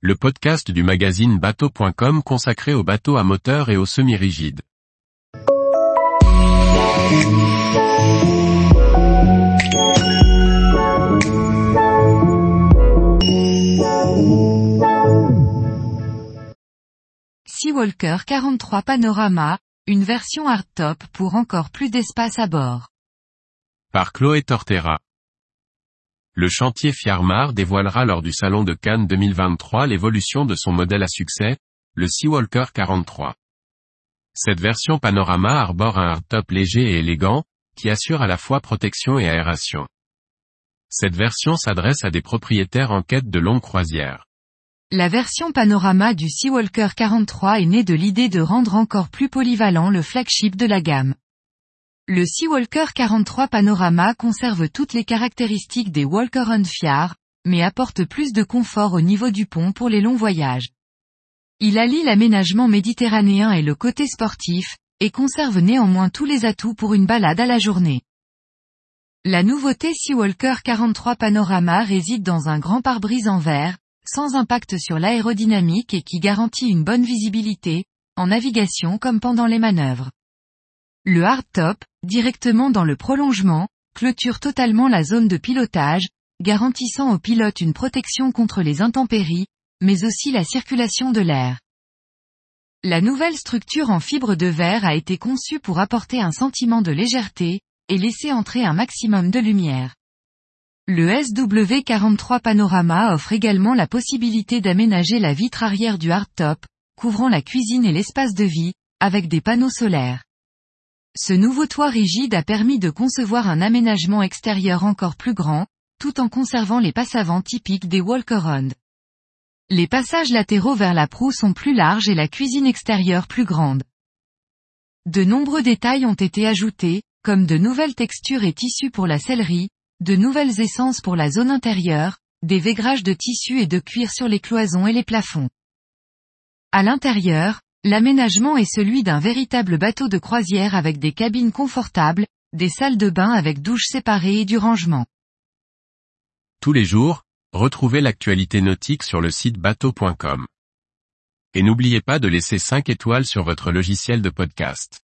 le podcast du magazine bateau.com consacré aux bateaux à moteur et aux semi-rigides. Seawalker 43 Panorama, une version hardtop pour encore plus d'espace à bord. Par Chloé Tortera. Le chantier Fiarmar dévoilera lors du Salon de Cannes 2023 l'évolution de son modèle à succès, le Seawalker 43. Cette version panorama arbore un hardtop léger et élégant, qui assure à la fois protection et aération. Cette version s'adresse à des propriétaires en quête de longues croisières. La version panorama du Seawalker 43 est née de l'idée de rendre encore plus polyvalent le flagship de la gamme. Le Seawalker 43 Panorama conserve toutes les caractéristiques des Walker on Fiar, mais apporte plus de confort au niveau du pont pour les longs voyages. Il allie l'aménagement méditerranéen et le côté sportif, et conserve néanmoins tous les atouts pour une balade à la journée. La nouveauté Seawalker 43 Panorama réside dans un grand pare-brise en verre, sans impact sur l'aérodynamique et qui garantit une bonne visibilité, en navigation comme pendant les manœuvres. Le hardtop, directement dans le prolongement, clôture totalement la zone de pilotage, garantissant au pilote une protection contre les intempéries, mais aussi la circulation de l'air. La nouvelle structure en fibre de verre a été conçue pour apporter un sentiment de légèreté, et laisser entrer un maximum de lumière. Le SW43 Panorama offre également la possibilité d'aménager la vitre arrière du hardtop, couvrant la cuisine et l'espace de vie, avec des panneaux solaires. Ce nouveau toit rigide a permis de concevoir un aménagement extérieur encore plus grand, tout en conservant les passavants typiques des Walker-On. Les passages latéraux vers la proue sont plus larges et la cuisine extérieure plus grande. De nombreux détails ont été ajoutés, comme de nouvelles textures et tissus pour la sellerie, de nouvelles essences pour la zone intérieure, des vaigrages de tissu et de cuir sur les cloisons et les plafonds. À l'intérieur, L'aménagement est celui d'un véritable bateau de croisière avec des cabines confortables, des salles de bain avec douches séparées et du rangement. Tous les jours, retrouvez l'actualité nautique sur le site bateau.com. Et n'oubliez pas de laisser 5 étoiles sur votre logiciel de podcast.